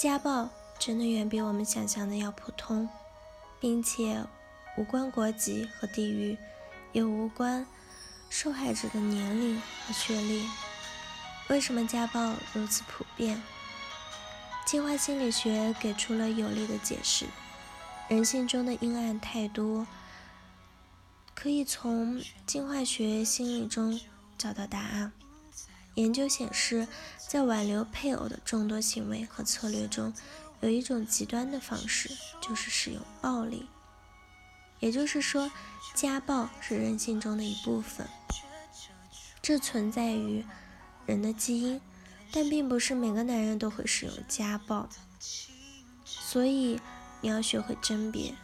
家暴真的远比我们想象的要普通，并且无关国籍和地域，也无关受害者的年龄和学历。为什么家暴如此普遍？进化心理学给出了有力的解释：人性中的阴暗太多，可以从进化学心理中找到答案。研究显示，在挽留配偶的众多行为和策略中，有一种极端的方式，就是使用暴力。也就是说，家暴是人性中的一部分，这存在于人的基因，但并不是每个男人都会使用家暴。所以，你要学会甄别。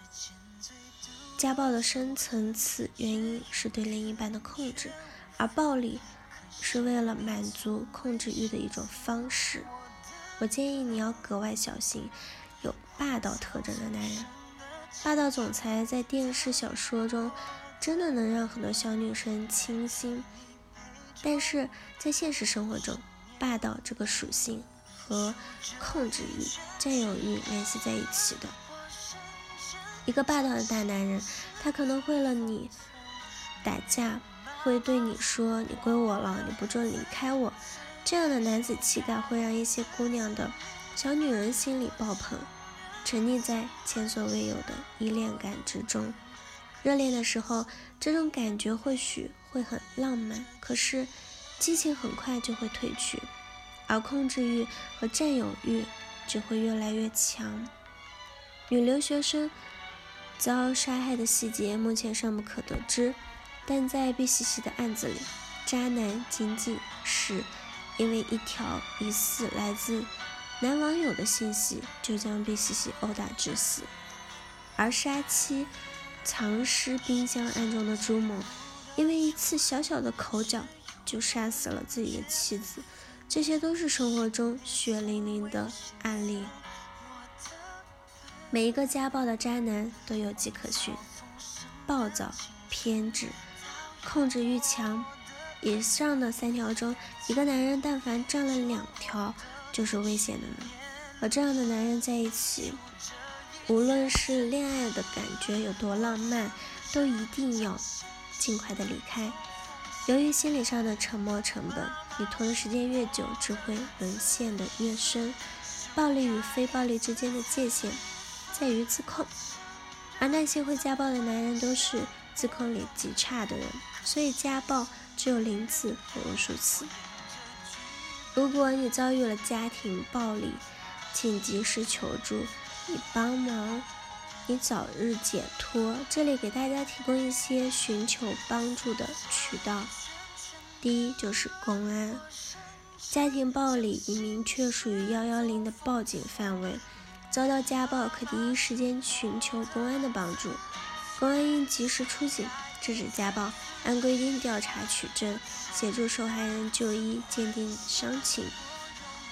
家暴的深层次原因是对另一半的控制，而暴力。是为了满足控制欲的一种方式。我建议你要格外小心有霸道特征的男人。霸道总裁在电视小说中真的能让很多小女生倾心，但是在现实生活中，霸道这个属性和控制欲、占有欲联系在一起的。一个霸道的大男人，他可能为了你打架。会对你说：“你归我了，你不准离开我。”这样的男子气概会让一些姑娘的小女人心里爆棚，沉溺在前所未有的依恋感之中。热恋的时候，这种感觉或许会很浪漫，可是激情很快就会褪去，而控制欲和占有欲只会越来越强。女留学生遭杀害的细节目前尚不可得知。但在 B 西西的案子里，渣男仅仅是因为一条疑似来自男网友的信息，就将 B 西西殴打致死；而杀妻藏尸冰箱案中的朱某，因为一次小小的口角就杀死了自己的妻子。这些都是生活中血淋淋的案例。每一个家暴的渣男都有迹可循：暴躁、偏执。控制欲强，以上的三条中，一个男人但凡占了两条，就是危险的了。和这样的男人在一起，无论是恋爱的感觉有多浪漫，都一定要尽快的离开。由于心理上的沉没成本，你拖的时间越久，只会沦陷的越深。暴力与非暴力之间的界限在于自控，而那些会家暴的男人都是自控力极差的人。所以家暴只有零次和无数次。如果你遭遇了家庭暴力，请及时求助，以帮忙你早日解脱。这里给大家提供一些寻求帮助的渠道。第一就是公安，家庭暴力已明确属于幺幺零的报警范围，遭到家暴可第一时间寻求公安的帮助，公安应及时出警。制止家暴，按规定调查取证，协助受害人就医鉴定伤情。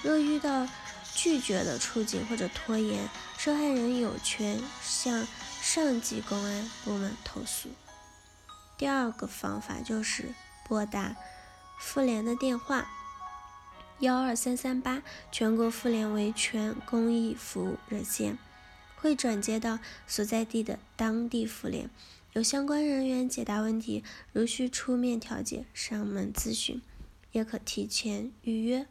若遇到拒绝的处境或者拖延，受害人有权向上级公安部门投诉。第二个方法就是拨打妇联的电话幺二三三八，全国妇联维权公益服务热线，会转接到所在地的当地妇联。有相关人员解答问题，如需出面调解、上门咨询，也可提前预约。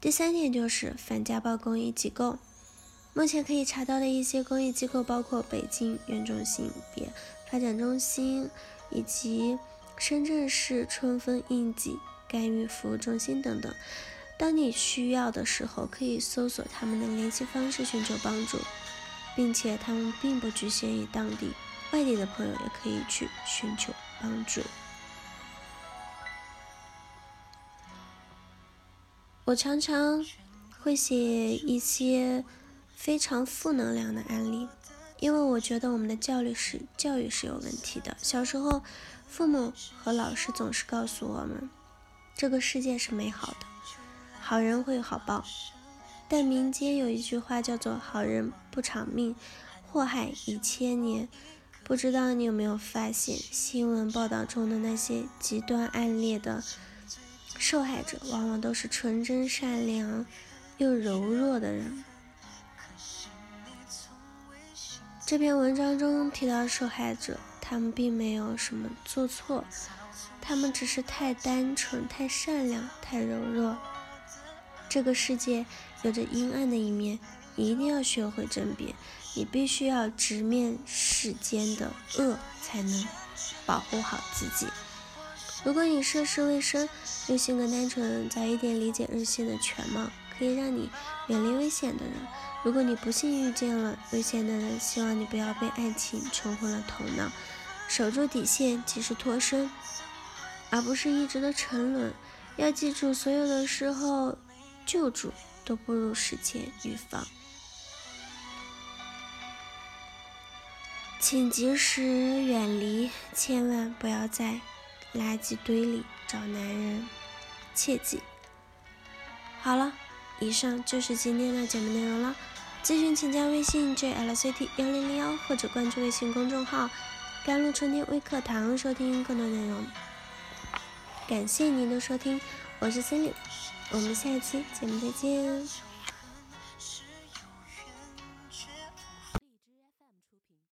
第三点就是反家暴公益机构，目前可以查到的一些公益机构包括北京原种性别发展中心以及深圳市春风应急干预服务中心等等。当你需要的时候，可以搜索他们的联系方式寻求帮助，并且他们并不局限于当地。外地的朋友也可以去寻求帮助。我常常会写一些非常负能量的案例，因为我觉得我们的教育是教育是有问题的。小时候，父母和老师总是告诉我们，这个世界是美好的，好人会有好报。但民间有一句话叫做“好人不长命，祸害一千年”。不知道你有没有发现新闻报道中的那些极端案例的受害者往往都是纯真善良又柔弱的人。这篇文章中提到受害者他们并没有什么做错他们只是太单纯太善良太柔弱。这个世界有着阴暗的一面一定要学会甄别你必须要直面世间的恶，才能保护好自己。如果你涉世未深，又性格单纯，早一点理解人性的全貌，可以让你远离危险的人。如果你不幸遇见了危险的人，希望你不要被爱情冲昏了头脑，守住底线，及时脱身，而不是一直的沉沦。要记住，所有的时候，救助都不如事前预防。请及时远离，千万不要在垃圾堆里找男人，切记。好了。以上就是今天的节目内容了。咨询请加微信 jlct 幺零零幺或者关注微信公众号“甘露春天微课堂”收听更多内容。感谢您的收听，我是 Cindy，我们下期节目再见。